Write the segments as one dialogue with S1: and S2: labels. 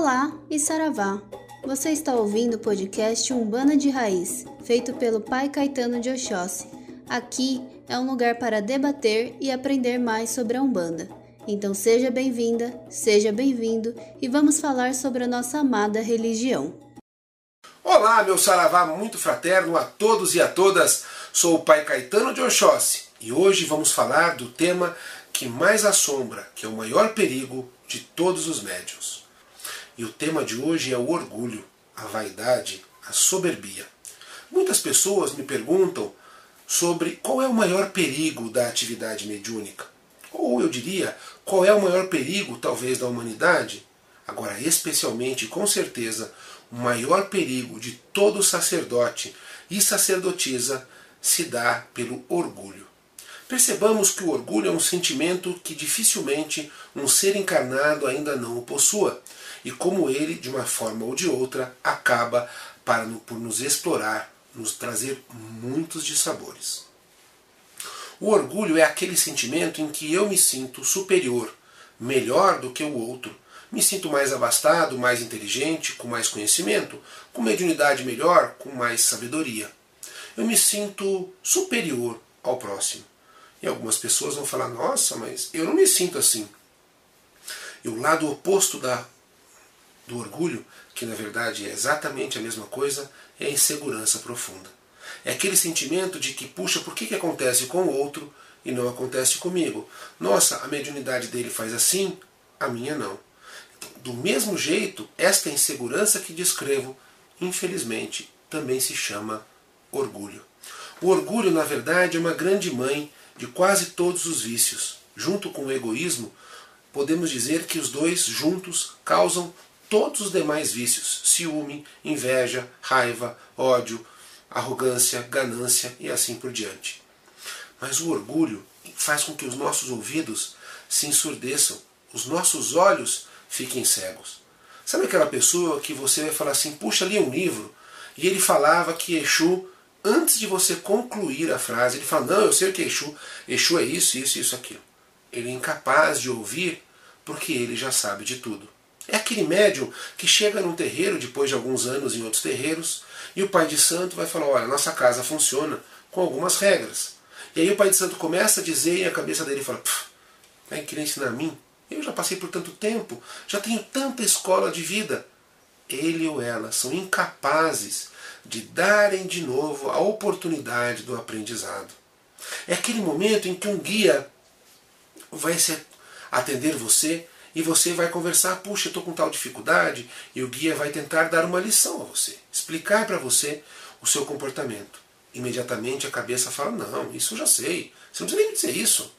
S1: Olá e Saravá! Você está ouvindo o podcast Umbanda de Raiz, feito pelo Pai Caetano de Oxóssi. Aqui é um lugar para debater e aprender mais sobre a Umbanda. Então seja bem-vinda, seja bem-vindo e vamos falar sobre a nossa amada religião.
S2: Olá, meu saravá muito fraterno a todos e a todas. Sou o Pai Caetano de Oxóssi e hoje vamos falar do tema que mais assombra, que é o maior perigo de todos os médios. E o tema de hoje é o orgulho, a vaidade, a soberbia. Muitas pessoas me perguntam sobre qual é o maior perigo da atividade mediúnica. Ou eu diria, qual é o maior perigo, talvez, da humanidade? Agora, especialmente, com certeza, o maior perigo de todo sacerdote e sacerdotisa se dá pelo orgulho. Percebamos que o orgulho é um sentimento que dificilmente um ser encarnado ainda não o possua, e como ele, de uma forma ou de outra, acaba para, por nos explorar, nos trazer muitos dissabores. O orgulho é aquele sentimento em que eu me sinto superior, melhor do que o outro, me sinto mais abastado, mais inteligente, com mais conhecimento, com mediunidade melhor, com mais sabedoria. Eu me sinto superior ao próximo. E algumas pessoas vão falar: nossa, mas eu não me sinto assim. E o lado oposto da, do orgulho, que na verdade é exatamente a mesma coisa, é a insegurança profunda. É aquele sentimento de que, puxa, por que, que acontece com o outro e não acontece comigo? Nossa, a mediunidade dele faz assim, a minha não. Do mesmo jeito, esta insegurança que descrevo, infelizmente, também se chama orgulho. O orgulho, na verdade, é uma grande mãe de quase todos os vícios. Junto com o egoísmo, podemos dizer que os dois juntos causam todos os demais vícios: ciúme, inveja, raiva, ódio, arrogância, ganância e assim por diante. Mas o orgulho faz com que os nossos ouvidos se ensurdeçam, os nossos olhos fiquem cegos. Sabe aquela pessoa que você vai falar assim, puxa ali um livro, e ele falava que Exu, antes de você concluir a frase, ele fala, não, eu sei o que é Exu, Exu é isso, isso, isso, aquilo. Ele é incapaz de ouvir porque ele já sabe de tudo. É aquele médium que chega num terreiro, depois de alguns anos em outros terreiros, e o pai de santo vai falar, olha, nossa casa funciona com algumas regras. E aí o pai de santo começa a dizer e a cabeça dele fala, vai querer ensinar a mim? Eu já passei por tanto tempo, já tenho tanta escola de vida. Ele ou ela são incapazes de darem de novo a oportunidade do aprendizado. É aquele momento em que um guia vai se atender você e você vai conversar, puxa, estou com tal dificuldade, e o guia vai tentar dar uma lição a você, explicar para você o seu comportamento. Imediatamente a cabeça fala, não, isso eu já sei, você não precisa nem me dizer isso.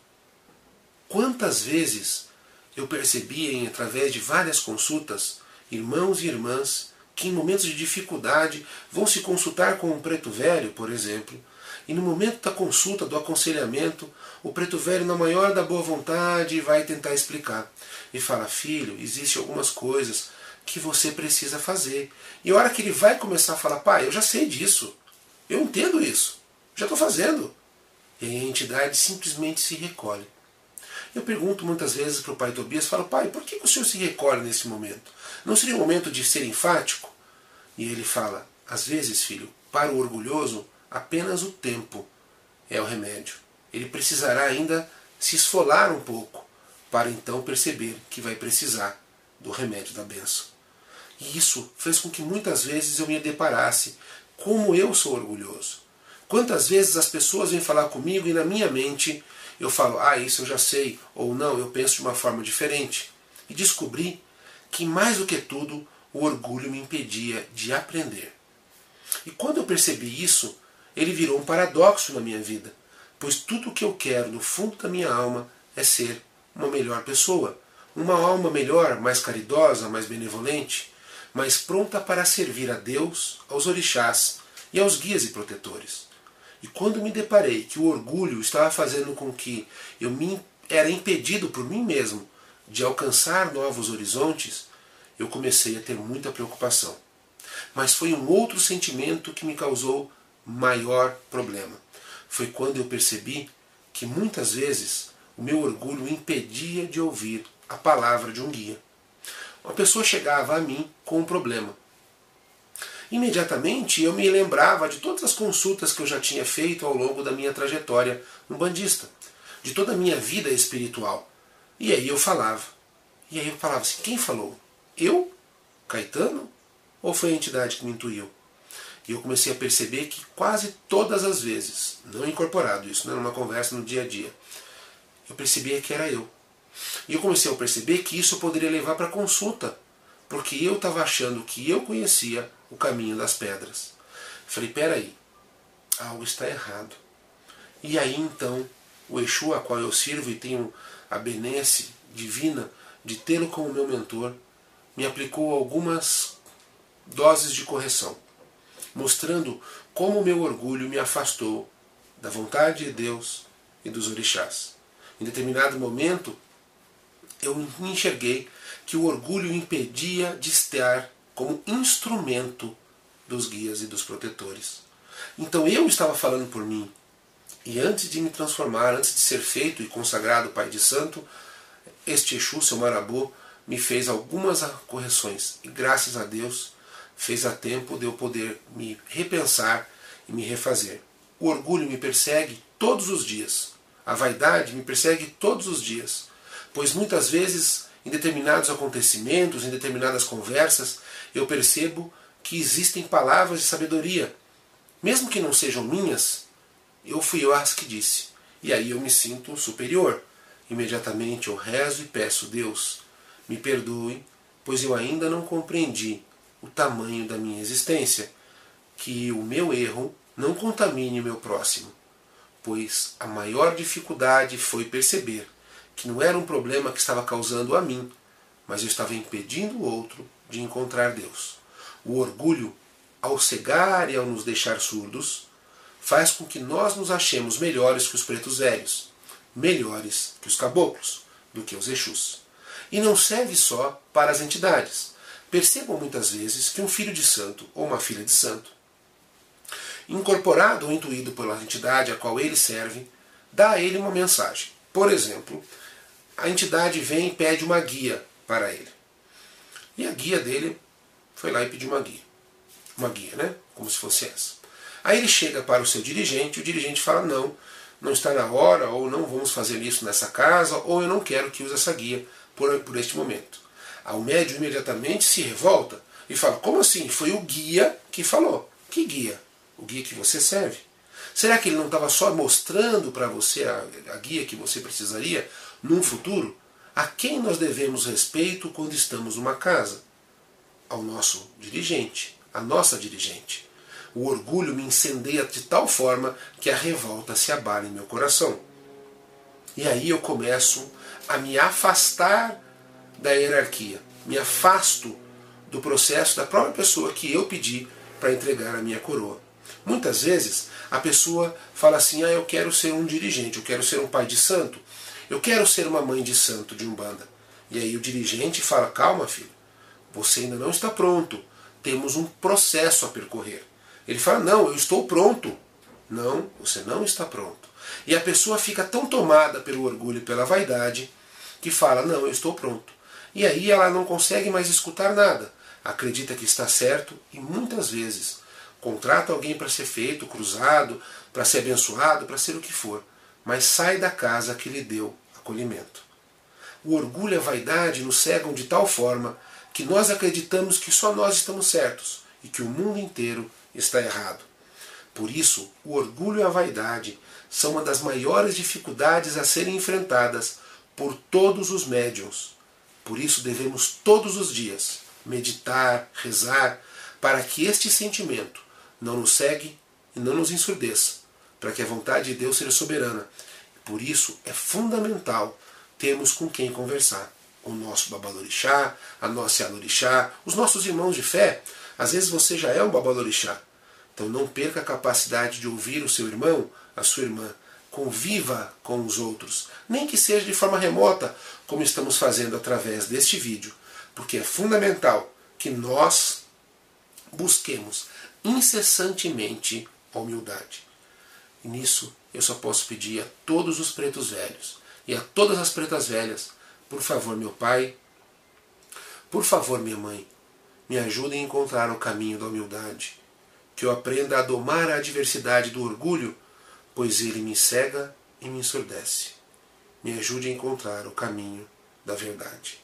S2: Quantas vezes eu percebi, em, através de várias consultas, irmãos e irmãs que em momentos de dificuldade vão se consultar com um preto velho, por exemplo, e no momento da consulta, do aconselhamento, o preto velho, na maior da boa vontade, vai tentar explicar. E fala: Filho, existem algumas coisas que você precisa fazer. E a hora que ele vai começar a falar: Pai, eu já sei disso, eu entendo isso, já estou fazendo. E a entidade simplesmente se recolhe. Eu pergunto muitas vezes para o pai Tobias, falo, pai, por que o senhor se recolhe nesse momento? Não seria o momento de ser enfático? E ele fala, às vezes, filho, para o orgulhoso, apenas o tempo é o remédio. Ele precisará ainda se esfolar um pouco para então perceber que vai precisar do remédio da benção. E isso fez com que muitas vezes eu me deparasse como eu sou orgulhoso. Quantas vezes as pessoas vêm falar comigo e na minha mente eu falo, ah, isso eu já sei, ou não, eu penso de uma forma diferente. E descobri que, mais do que tudo, o orgulho me impedia de aprender. E quando eu percebi isso, ele virou um paradoxo na minha vida, pois tudo o que eu quero no fundo da minha alma é ser uma melhor pessoa, uma alma melhor, mais caridosa, mais benevolente, mais pronta para servir a Deus, aos orixás e aos guias e protetores. E quando me deparei que o orgulho estava fazendo com que eu me era impedido por mim mesmo de alcançar novos horizontes, eu comecei a ter muita preocupação. Mas foi um outro sentimento que me causou maior problema. Foi quando eu percebi que muitas vezes o meu orgulho impedia de ouvir a palavra de um guia. uma pessoa chegava a mim com um problema. Imediatamente eu me lembrava de todas as consultas que eu já tinha feito ao longo da minha trajetória no bandista, de toda a minha vida espiritual. E aí eu falava. E aí eu falava assim: quem falou? Eu? Caetano? Ou foi a entidade que me intuiu? E eu comecei a perceber que quase todas as vezes, não incorporado, isso não era uma conversa no dia a dia, eu percebia que era eu. E eu comecei a perceber que isso poderia levar para consulta, porque eu estava achando que eu conhecia o caminho das pedras. Falei, peraí, algo está errado. E aí então, o Exu a qual eu sirvo e tenho a benesse divina de tê-lo como meu mentor, me aplicou algumas doses de correção, mostrando como o meu orgulho me afastou da vontade de Deus e dos orixás. Em determinado momento, eu enxerguei que o orgulho impedia de estar como instrumento dos guias e dos protetores. Então eu estava falando por mim. E antes de me transformar, antes de ser feito e consagrado Pai de Santo, este Exu, seu Marabô, me fez algumas correções. E graças a Deus fez a tempo de eu poder me repensar e me refazer. O orgulho me persegue todos os dias. A vaidade me persegue todos os dias. Pois muitas vezes, em determinados acontecimentos, em determinadas conversas, eu percebo que existem palavras de sabedoria. Mesmo que não sejam minhas, eu fui eu as que disse. E aí eu me sinto superior. Imediatamente eu rezo e peço, Deus, me perdoe, pois eu ainda não compreendi o tamanho da minha existência, que o meu erro não contamine o meu próximo, pois a maior dificuldade foi perceber que não era um problema que estava causando a mim, mas eu estava impedindo o outro de encontrar Deus. O orgulho, ao cegar e ao nos deixar surdos, faz com que nós nos achemos melhores que os pretos velhos, melhores que os caboclos, do que os Exus. E não serve só para as entidades. Percebam muitas vezes que um filho de santo ou uma filha de santo, incorporado ou intuído pela entidade a qual ele serve, dá a ele uma mensagem. Por exemplo, a entidade vem e pede uma guia para ele. E a guia dele foi lá e pediu uma guia. Uma guia, né? Como se fosse essa. Aí ele chega para o seu dirigente, o dirigente fala: não, não está na hora, ou não vamos fazer isso nessa casa, ou eu não quero que use essa guia por, por este momento. Aí o médium imediatamente se revolta e fala: como assim? Foi o guia que falou. Que guia? O guia que você serve. Será que ele não estava só mostrando para você a, a guia que você precisaria num futuro? A quem nós devemos respeito quando estamos numa casa? Ao nosso dirigente, à nossa dirigente. O orgulho me incendeia de tal forma que a revolta se abala em meu coração. E aí eu começo a me afastar da hierarquia, me afasto do processo da própria pessoa que eu pedi para entregar a minha coroa. Muitas vezes a pessoa fala assim: ah, eu quero ser um dirigente, eu quero ser um pai de santo, eu quero ser uma mãe de santo de Umbanda. E aí o dirigente fala: calma, filho, você ainda não está pronto, temos um processo a percorrer. Ele fala: não, eu estou pronto. Não, você não está pronto. E a pessoa fica tão tomada pelo orgulho e pela vaidade que fala: não, eu estou pronto. E aí ela não consegue mais escutar nada, acredita que está certo e muitas vezes contrata alguém para ser feito, cruzado, para ser abençoado, para ser o que for, mas sai da casa que lhe deu acolhimento. O orgulho e a vaidade nos cegam de tal forma que nós acreditamos que só nós estamos certos e que o mundo inteiro está errado. Por isso, o orgulho e a vaidade são uma das maiores dificuldades a serem enfrentadas por todos os médiums. Por isso devemos todos os dias meditar, rezar, para que este sentimento não nos segue e não nos ensurdeça, para que a vontade de Deus seja soberana. Por isso é fundamental termos com quem conversar. O nosso babalorixá, a nossa alorixá, os nossos irmãos de fé. Às vezes você já é um babalorixá. Então não perca a capacidade de ouvir o seu irmão, a sua irmã. Conviva com os outros, nem que seja de forma remota, como estamos fazendo através deste vídeo, porque é fundamental que nós busquemos incessantemente a humildade. E nisso eu só posso pedir a todos os pretos velhos e a todas as pretas velhas, por favor, meu pai, Por favor, minha mãe, me ajude a encontrar o caminho da humildade, que eu aprenda a domar a adversidade do orgulho, pois ele me cega e me ensurdece. Me ajude a encontrar o caminho da verdade.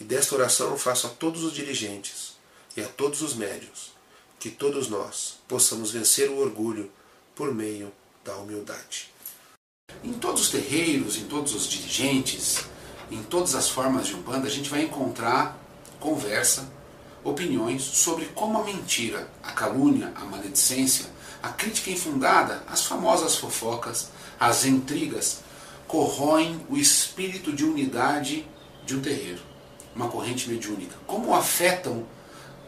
S2: E desta oração faço a todos os dirigentes e a todos os médios que todos nós possamos vencer o orgulho por meio da humildade.
S3: Em todos os terreiros, em todos os dirigentes, em todas as formas de Umbanda, a gente vai encontrar conversa, opiniões sobre como a mentira, a calúnia, a maledicência, a crítica infundada, as famosas fofocas, as intrigas, corroem o espírito de unidade de um terreiro, uma corrente mediúnica. Como afetam,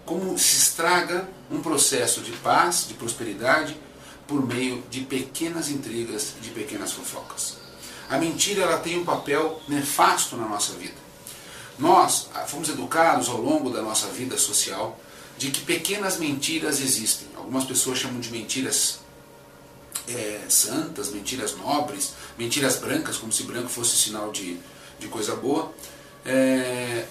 S3: como se estraga um processo de paz, de prosperidade, por meio de pequenas intrigas, de pequenas fofocas. A mentira ela tem um papel nefasto na nossa vida. Nós ah, fomos educados ao longo da nossa vida social de que pequenas mentiras existem. Algumas pessoas chamam de mentiras é, santas, mentiras nobres, mentiras brancas, como se branco fosse sinal de, de coisa boa. É,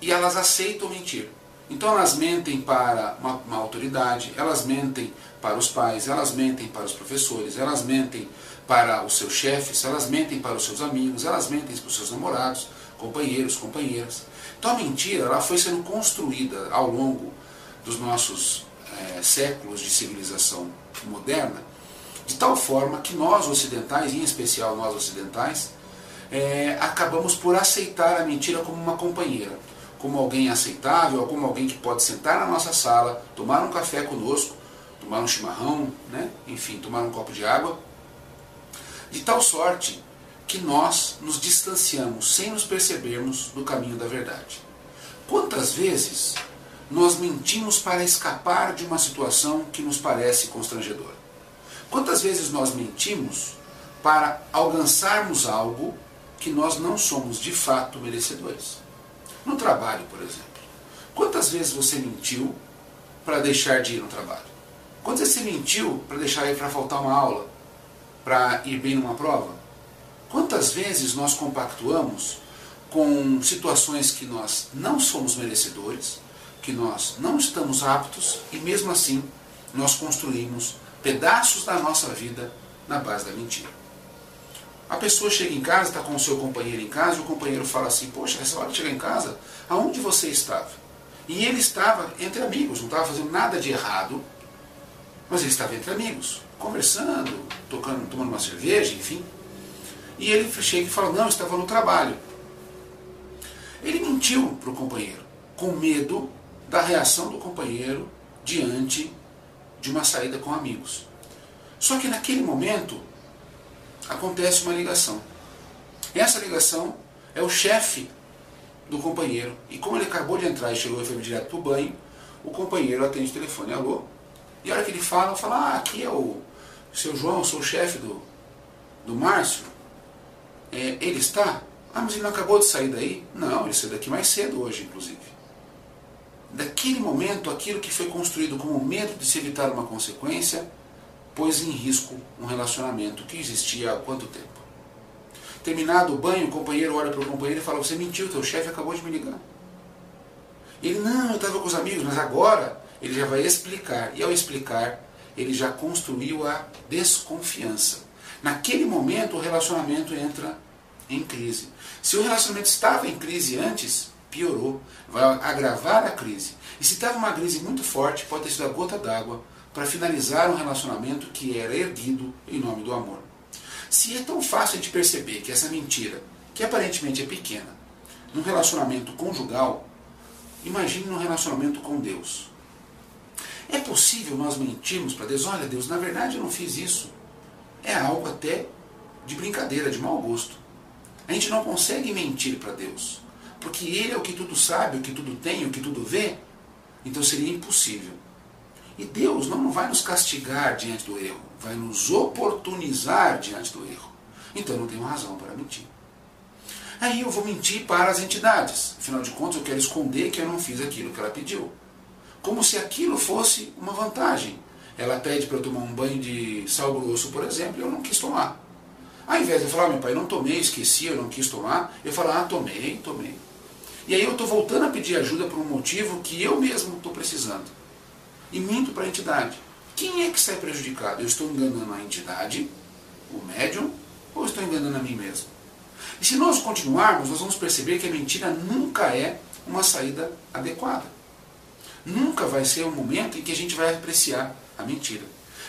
S3: e elas aceitam mentir. Então elas mentem para uma, uma, autoridade, elas mentem para os pais, elas mentem para os professores, elas mentem para os seus chefes, elas mentem para os seus amigos, elas mentem para os seus namorados, companheiros, companheiras. Então a mentira ela foi sendo construída ao longo dos nossos é, séculos de civilização moderna, de tal forma que nós ocidentais, em especial nós ocidentais, é, acabamos por aceitar a mentira como uma companheira como alguém aceitável, como alguém que pode sentar na nossa sala, tomar um café conosco, tomar um chimarrão, né? enfim, tomar um copo de água, de tal sorte que nós nos distanciamos sem nos percebermos do caminho da verdade. Quantas vezes nós mentimos para escapar de uma situação que nos parece constrangedora? Quantas vezes nós mentimos para alcançarmos algo que nós não somos de fato merecedores? No trabalho, por exemplo. Quantas vezes você mentiu para deixar de ir no trabalho? Quantas vezes você mentiu para deixar ir para faltar uma aula? Para ir bem numa prova? Quantas vezes nós compactuamos com situações que nós não somos merecedores, que nós não estamos aptos e mesmo assim nós construímos pedaços da nossa vida na base da mentira. A pessoa chega em casa, está com o seu companheiro em casa, e o companheiro fala assim, poxa, essa hora de chegar em casa, aonde você estava? E ele estava entre amigos, não estava fazendo nada de errado, mas ele estava entre amigos, conversando, tocando, tomando uma cerveja, enfim. E ele chega e fala, não, estava no trabalho. Ele mentiu para o companheiro, com medo da reação do companheiro diante de uma saída com amigos. Só que naquele momento, acontece uma ligação. Essa ligação é o chefe do companheiro. E como ele acabou de entrar e chegou e foi direto para o banho, o companheiro atende o telefone, alô? E a hora que ele fala, fala, ah, aqui é o seu João, sou o chefe do, do Márcio. É, ele está? Ah, mas ele não acabou de sair daí? Não, ele saiu daqui mais cedo hoje, inclusive. Daquele momento, aquilo que foi construído como medo de se evitar uma consequência, pôs em risco um relacionamento que existia há quanto tempo. Terminado o banho, o companheiro olha para o companheiro e fala: Você mentiu, teu chefe acabou de me ligar. Ele, não, eu estava com os amigos, mas agora ele já vai explicar. E ao explicar, ele já construiu a desconfiança. Naquele momento, o relacionamento entra em crise. Se o relacionamento estava em crise antes, piorou, vai agravar a crise. E se estava uma crise muito forte, pode ter sido a gota d'água para finalizar um relacionamento que era erguido em nome do amor. Se é tão fácil de perceber que essa mentira, que aparentemente é pequena, num relacionamento conjugal, imagine num relacionamento com Deus. É possível nós mentirmos para Deus? Olha, Deus, na verdade eu não fiz isso. É algo até de brincadeira, de mau gosto. A gente não consegue mentir para Deus, porque Ele é o que tudo sabe, o que tudo tem, o que tudo vê. Então seria impossível. E Deus não vai nos castigar diante do erro, vai nos oportunizar diante do erro. Então eu não tenho razão para mentir. Aí eu vou mentir para as entidades. Afinal de contas, eu quero esconder que eu não fiz aquilo que ela pediu. Como se aquilo fosse uma vantagem. Ela pede para eu tomar um banho de sal grosso, por exemplo, e eu não quis tomar. Ao invés de falar, oh, meu pai, eu não tomei, esqueci, eu não quis tomar, eu falo, ah, tomei, tomei. E aí eu estou voltando a pedir ajuda por um motivo que eu mesmo estou precisando. E minto para a entidade. Quem é que sai prejudicado? Eu estou enganando a entidade, o médium, ou estou enganando a mim mesmo? E se nós continuarmos, nós vamos perceber que a mentira nunca é uma saída adequada. Nunca vai ser o um momento em que a gente vai apreciar a mentira.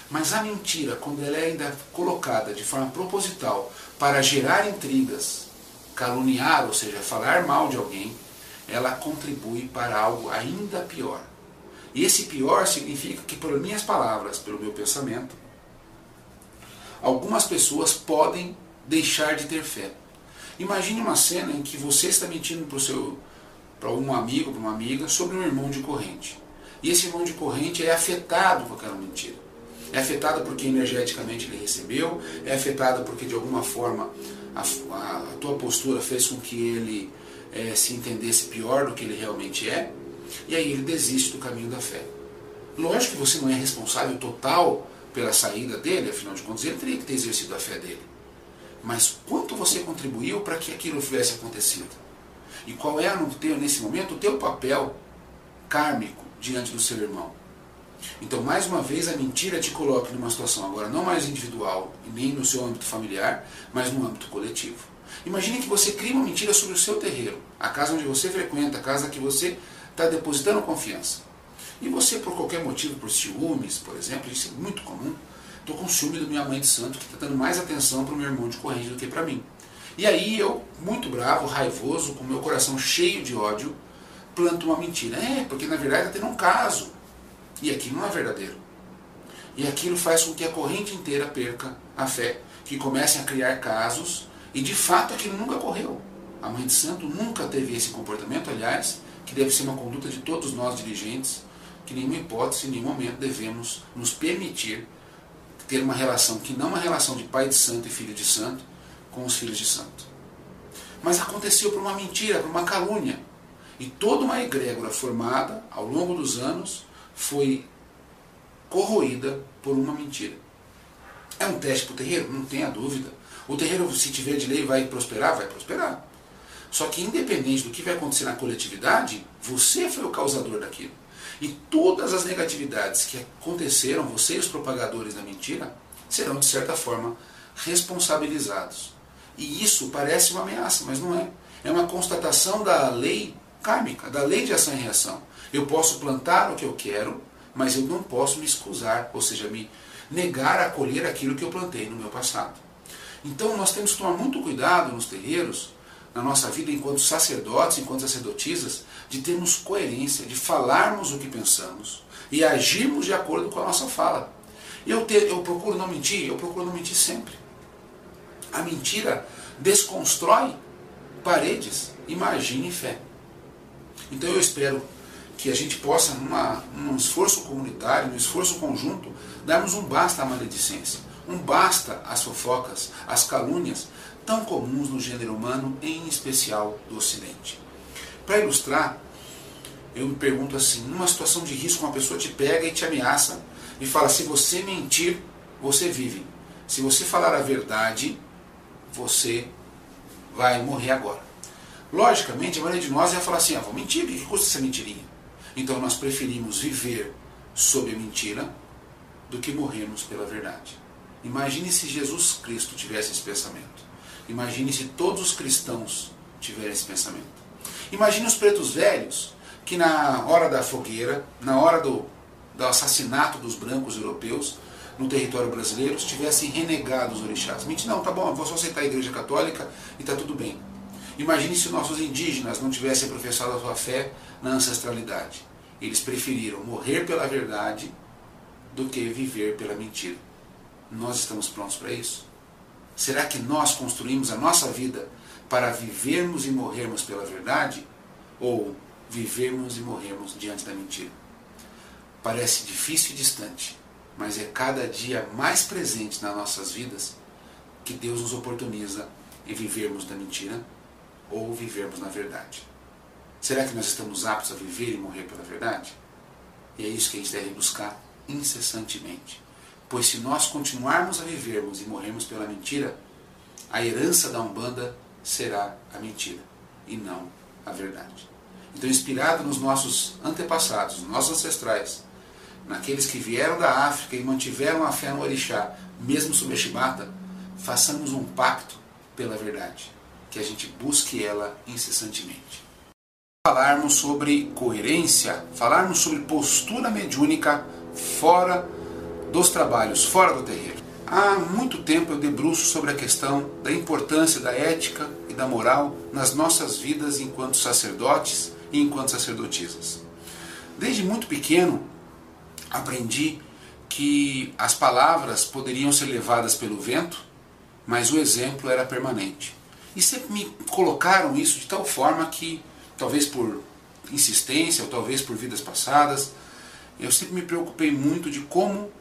S3: Mas a mentira, quando ela é ainda colocada de forma proposital para gerar intrigas, caluniar, ou seja, falar mal de alguém, ela contribui para algo ainda pior. E esse pior significa que, por minhas palavras, pelo meu pensamento, algumas pessoas podem deixar de ter fé. Imagine uma cena em que você está mentindo para o seu para um amigo, para uma amiga, sobre um irmão de corrente. E esse irmão de corrente é afetado com aquela mentira. É afetado porque energeticamente ele recebeu, é afetado porque de alguma forma a, a, a tua postura fez com que ele é, se entendesse pior do que ele realmente é, e aí ele desiste do caminho da fé. Lógico que você não é responsável total pela saída dele, afinal de contas ele teria que ter exercido a fé dele. Mas quanto você contribuiu para que aquilo tivesse acontecido? E qual é, no teu, nesse momento, o teu papel kármico diante do seu irmão? Então, mais uma vez, a mentira te coloca numa situação agora não mais individual, nem no seu âmbito familiar, mas no âmbito coletivo. Imagine que você cria uma mentira sobre o seu terreiro, a casa onde você frequenta, a casa que você está depositando confiança. E você, por qualquer motivo, por ciúmes, por exemplo, isso é muito comum, estou com ciúme do minha mãe de santo, que está dando mais atenção para o meu irmão de corrente do que para mim. E aí eu, muito bravo, raivoso, com meu coração cheio de ódio, planto uma mentira. É, porque na verdade está tendo um caso. E aquilo não é verdadeiro. E aquilo faz com que a corrente inteira perca a fé, que comecem a criar casos, e de fato aquilo nunca ocorreu. A mãe de santo nunca teve esse comportamento, aliás, que deve ser uma conduta de todos nós dirigentes, que nenhuma hipótese, em nenhum momento devemos nos permitir ter uma relação que não é uma relação de pai de santo e filho de santo com os filhos de santo. Mas aconteceu por uma mentira, por uma calúnia. E toda uma egrégora formada ao longo dos anos foi corroída por uma mentira. É um teste para o terreiro? Não tenha dúvida. O terreiro, se tiver de lei, vai prosperar? Vai prosperar. Só que, independente do que vai acontecer na coletividade, você foi o causador daquilo. E todas as negatividades que aconteceram, você e os propagadores da mentira, serão, de certa forma, responsabilizados. E isso parece uma ameaça, mas não é. É uma constatação da lei kármica, da lei de ação e reação. Eu posso plantar o que eu quero, mas eu não posso me excusar, ou seja, me negar a colher aquilo que eu plantei no meu passado. Então nós temos que tomar muito cuidado nos terreiros, na nossa vida enquanto sacerdotes, enquanto sacerdotisas, de termos coerência, de falarmos o que pensamos e agirmos de acordo com a nossa fala. Eu, ter, eu procuro não mentir, eu procuro não mentir sempre. A mentira desconstrói paredes, imagine fé. Então eu espero que a gente possa, numa, num esforço comunitário, num esforço conjunto, darmos um basta à maledicência, um basta às fofocas, às calúnias, tão comuns no gênero humano, em especial do Ocidente. Para ilustrar, eu me pergunto assim, numa situação de risco, uma pessoa te pega e te ameaça e fala, se você mentir, você vive. Se você falar a verdade, você vai morrer agora. Logicamente, a maioria de nós ia falar assim, ah, vou mentir, o que custa essa mentirinha? Então nós preferimos viver sob a mentira do que morrermos pela verdade. Imagine se Jesus Cristo tivesse esse pensamento. Imagine se todos os cristãos tiverem esse pensamento. Imagine os pretos velhos que na hora da fogueira, na hora do, do assassinato dos brancos europeus no território brasileiro, tivessem renegado os orixás. Mentira, não, tá bom, vou só aceitar a igreja católica e tá tudo bem. Imagine se nossos indígenas não tivessem professado a sua fé na ancestralidade. Eles preferiram morrer pela verdade do que viver pela mentira. Nós estamos prontos para isso? Será que nós construímos a nossa vida para vivermos e morrermos pela verdade? Ou vivermos e morrermos diante da mentira? Parece difícil e distante, mas é cada dia mais presente nas nossas vidas que Deus nos oportuniza em vivermos da mentira ou vivermos na verdade. Será que nós estamos aptos a viver e morrer pela verdade? E é isso que a gente deve buscar incessantemente. Pois se nós continuarmos a vivermos e morrermos pela mentira, a herança da Umbanda será a mentira e não a verdade. Então, inspirado nos nossos antepassados, nos nossos ancestrais, naqueles que vieram da África e mantiveram a fé no Orixá, mesmo sob a chibata, façamos um pacto pela verdade, que a gente busque ela incessantemente. Falarmos sobre coerência, falarmos sobre postura mediúnica fora dos trabalhos, fora do terreiro. Há muito tempo eu debruço sobre a questão da importância da ética e da moral nas nossas vidas enquanto sacerdotes e enquanto sacerdotisas. Desde muito pequeno aprendi que as palavras poderiam ser levadas pelo vento, mas o exemplo era permanente. E sempre me colocaram isso de tal forma que, talvez por insistência ou talvez por vidas passadas, eu sempre me preocupei muito de como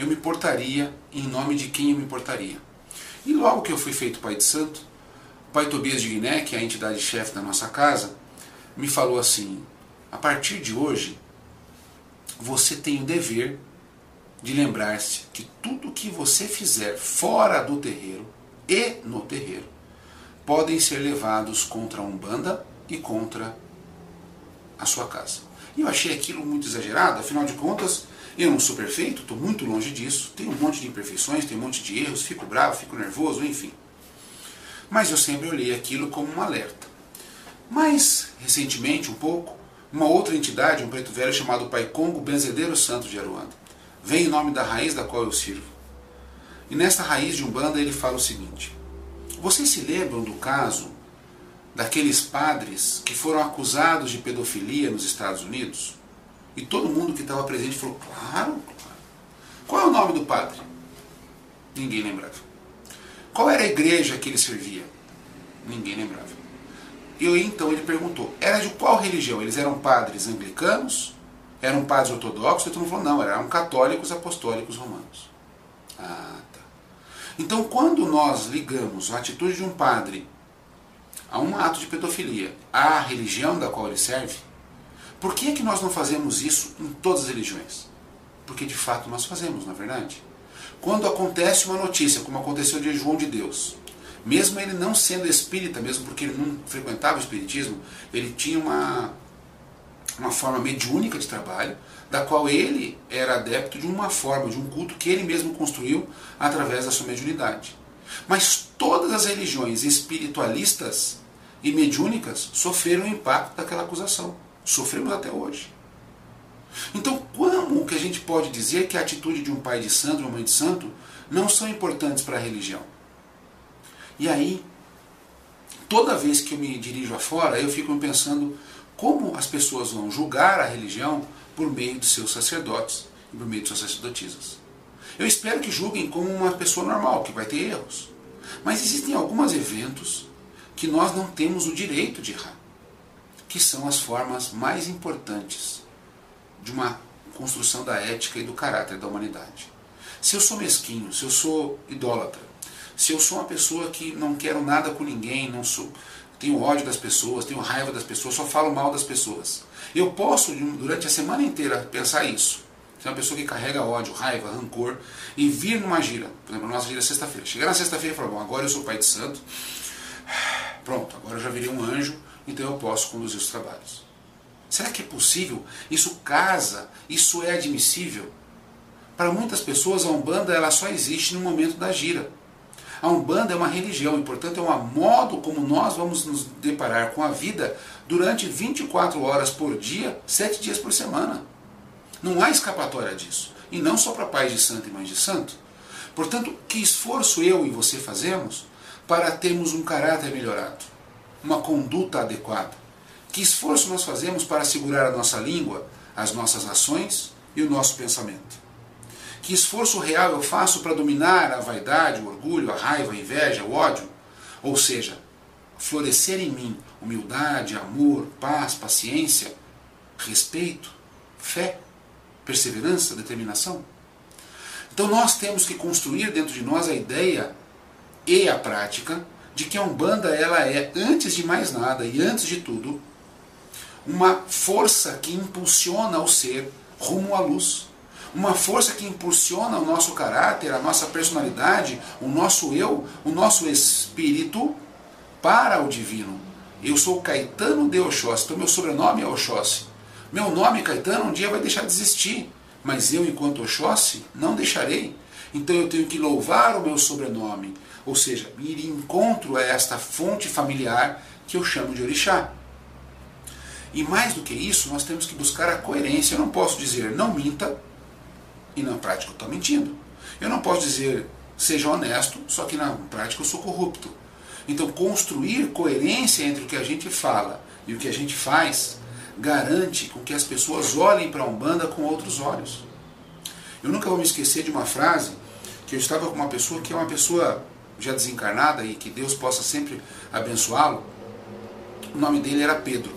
S3: eu me portaria em nome de quem eu me portaria. E logo que eu fui feito pai de santo, pai Tobias de Guiné, que é a entidade chefe da nossa casa, me falou assim: a partir de hoje, você tem o dever de lembrar-se que tudo que você fizer fora do terreiro e no terreiro podem ser levados contra a Umbanda e contra a sua casa. E eu achei aquilo muito exagerado, afinal de contas, eu não sou perfeito, estou muito longe disso, tenho um monte de imperfeições, tenho um monte de erros, fico bravo, fico nervoso, enfim. Mas eu sempre olhei aquilo como um alerta. Mas, recentemente, um pouco, uma outra entidade, um preto velho chamado Pai Congo Benzedeiro Santo de Aruanda, vem em nome da raiz da qual eu sirvo. E nesta raiz de Umbanda ele fala o seguinte: Vocês se lembram do caso daqueles padres que foram acusados de pedofilia nos Estados Unidos? E todo mundo que estava presente falou: Claro, claro. Qual é o nome do padre? Ninguém lembrava. Qual era a igreja que ele servia? Ninguém lembrava. E então ele perguntou: era de qual religião? Eles eram padres anglicanos? Eram padres ortodoxos? E todo mundo falou: não, eram católicos apostólicos romanos. Ah, tá. Então, quando nós ligamos a atitude de um padre a um ato de pedofilia à religião da qual ele serve, por que, é que nós não fazemos isso em todas as religiões? Porque de fato nós fazemos, na é verdade. Quando acontece uma notícia, como aconteceu de João de Deus, mesmo ele não sendo espírita, mesmo porque ele não frequentava o espiritismo, ele tinha uma, uma forma mediúnica de trabalho, da qual ele era adepto de uma forma, de um culto que ele mesmo construiu através da sua mediunidade. Mas todas as religiões espiritualistas e mediúnicas sofreram o impacto daquela acusação. Sofremos até hoje. Então, como que a gente pode dizer que a atitude de um pai de santo, uma mãe de santo, não são importantes para a religião? E aí, toda vez que eu me dirijo afora, eu fico pensando como as pessoas vão julgar a religião por meio de seus sacerdotes e por meio de suas sacerdotisas. Eu espero que julguem como uma pessoa normal, que vai ter erros. Mas existem alguns eventos que nós não temos o direito de errar, que são as formas mais importantes de uma construção da ética e do caráter da humanidade. Se eu sou mesquinho, se eu sou idólatra, se eu sou uma pessoa que não quero nada com ninguém, não sou, tenho ódio das pessoas, tenho raiva das pessoas, só falo mal das pessoas. Eu posso, durante a semana inteira, pensar isso. Se é uma pessoa que carrega ódio, raiva, rancor, e vir numa gira, por exemplo, nossa gira é sexta-feira. Chegar na sexta-feira e falar, bom, agora eu sou pai de santo, pronto, agora eu já virei um anjo, então eu posso conduzir os trabalhos. Será que é possível? Isso casa? Isso é admissível? Para muitas pessoas, a Umbanda ela só existe no momento da gira. A Umbanda é uma religião e, portanto, é um modo como nós vamos nos deparar com a vida durante 24 horas por dia, 7 dias por semana. Não há escapatória disso. E não só para pais de santo e mães de santo. Portanto, que esforço eu e você fazemos para termos um caráter melhorado, uma conduta adequada? Que esforço nós fazemos para segurar a nossa língua, as nossas ações e o nosso pensamento? Que esforço real eu faço para dominar a vaidade, o orgulho, a raiva, a inveja, o ódio? Ou seja, florescer em mim humildade, amor, paz, paciência, respeito, fé perseverança, determinação. Então nós temos que construir dentro de nós a ideia e a prática de que a Umbanda ela é, antes de mais nada e antes de tudo, uma força que impulsiona o ser rumo à luz. Uma força que impulsiona o nosso caráter, a nossa personalidade, o nosso eu, o nosso espírito para o divino, Eu sou Caetano de Oxóssi, então meu sobrenome é Oxóssi. Meu nome, Caetano, um dia vai deixar de existir, mas eu, enquanto Oxóssi, não deixarei. Então eu tenho que louvar o meu sobrenome, ou seja, ir em encontro a esta fonte familiar que eu chamo de orixá. E mais do que isso, nós temos que buscar a coerência. Eu não posso dizer não minta e na prática eu estou mentindo. Eu não posso dizer seja honesto, só que na prática eu sou corrupto. Então, construir coerência entre o que a gente fala e o que a gente faz garante com que as pessoas olhem para a Umbanda com outros olhos. Eu nunca vou me esquecer de uma frase que eu estava com uma pessoa que é uma pessoa já desencarnada e que Deus possa sempre abençoá-lo. O nome dele era Pedro.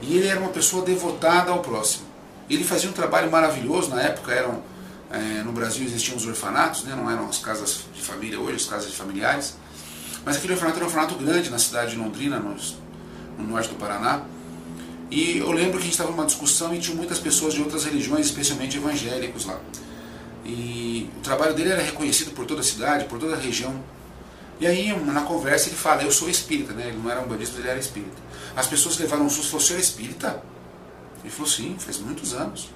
S3: E ele era uma pessoa devotada ao próximo. Ele fazia um trabalho maravilhoso, na época eram é, no Brasil existiam os orfanatos, né, não eram as casas de família hoje, as casas de familiares, mas aquele orfanato era um orfanato grande na cidade de Londrina, no, no norte do Paraná. E eu lembro que a gente estava numa discussão e tinha muitas pessoas de outras religiões, especialmente evangélicos lá. E o trabalho dele era reconhecido por toda a cidade, por toda a região. E aí, na conversa, ele fala: Eu sou espírita, né? Ele não era um bandista, ele era espírita. As pessoas levaram um susto e falaram: O senhor é espírita? Ele falou: Sim, faz muitos anos.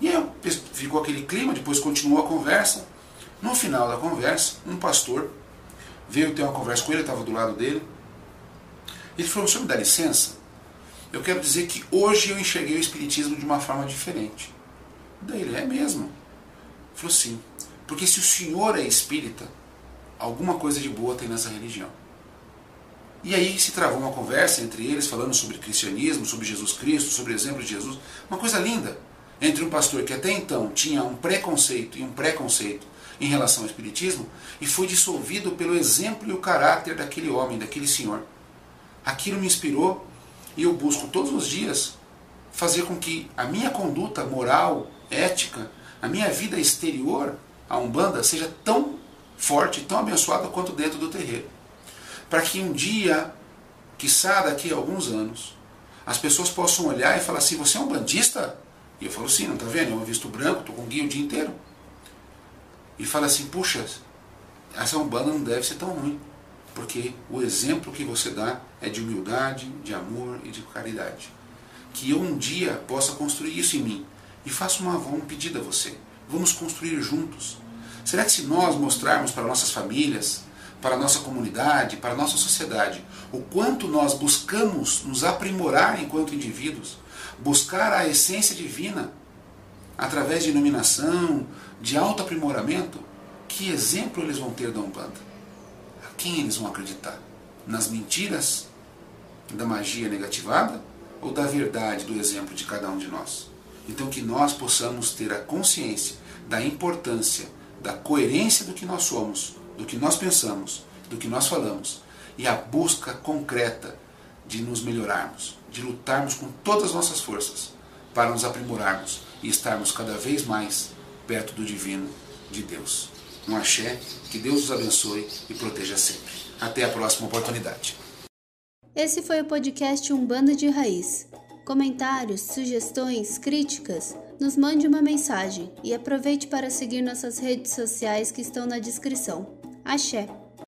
S3: E aí ficou aquele clima, depois continuou a conversa. No final da conversa, um pastor veio ter uma conversa com ele, estava do lado dele. Ele falou: O senhor me dá licença? Eu quero dizer que hoje eu enxerguei o Espiritismo de uma forma diferente. Daí ele é mesmo. Ele falou sim. Porque se o senhor é espírita, alguma coisa de boa tem nessa religião. E aí se travou uma conversa entre eles, falando sobre cristianismo, sobre Jesus Cristo, sobre o exemplo de Jesus. Uma coisa linda entre um pastor que até então tinha um preconceito e um preconceito em relação ao Espiritismo e foi dissolvido pelo exemplo e o caráter daquele homem, daquele senhor. Aquilo me inspirou e eu busco todos os dias fazer com que a minha conduta moral, ética, a minha vida exterior à Umbanda seja tão forte, tão abençoada quanto dentro do terreiro. Para que um dia, quiçá daqui a alguns anos, as pessoas possam olhar e falar assim: você é um bandista? E eu falo, sim, não está vendo? Eu visto branco, estou com guia o dia inteiro. E fala assim, puxa, essa Umbanda não deve ser tão ruim. Porque o exemplo que você dá é de humildade, de amor e de caridade. Que eu um dia possa construir isso em mim. E faço uma, um pedido a você. Vamos construir juntos. Será que se nós mostrarmos para nossas famílias, para nossa comunidade, para nossa sociedade, o quanto nós buscamos nos aprimorar enquanto indivíduos, buscar a essência divina através de iluminação, de autoaprimoramento, que exemplo eles vão ter da Umbanda? Quem eles vão acreditar? Nas mentiras da magia negativada ou da verdade do exemplo de cada um de nós? Então que nós possamos ter a consciência da importância, da coerência do que nós somos, do que nós pensamos, do que nós falamos e a busca concreta de nos melhorarmos, de lutarmos com todas as nossas forças para nos aprimorarmos e estarmos cada vez mais perto do divino de Deus. Um axé, que Deus os abençoe e proteja sempre. Até a próxima oportunidade.
S1: Esse foi o podcast Umbanda de Raiz. Comentários, sugestões, críticas, nos mande uma mensagem e aproveite para seguir nossas redes sociais que estão na descrição. Axé!